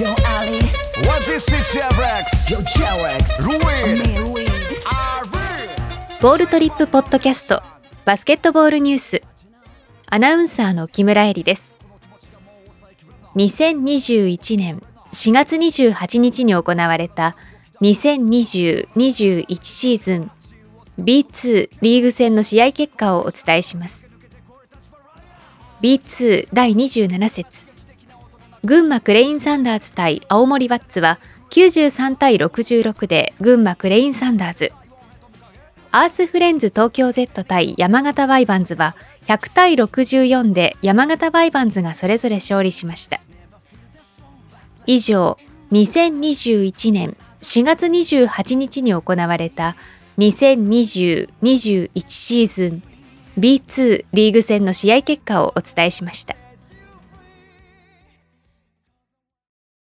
Yo Ali, What is it, Chevrex? yo we? ボールトリップポッドキャストバスケットボールニュース。アナウンサーの木村恵里です。2021年4月28日に行われた2020-21シーズン B2 リーグ戦の試合結果をお伝えします。B2 第27節群馬クレインサンダーズ対青森ワッツは93対66で群馬クレインサンダーズアースフレンズ東京 Z 対山形ワイヴァンズは100対64で山形ワイヴァンズがそれぞれ勝利しました。以上、2021年4月28日に行われた2020-21シーズン B2 リーグ戦の試合結果をお伝えしました。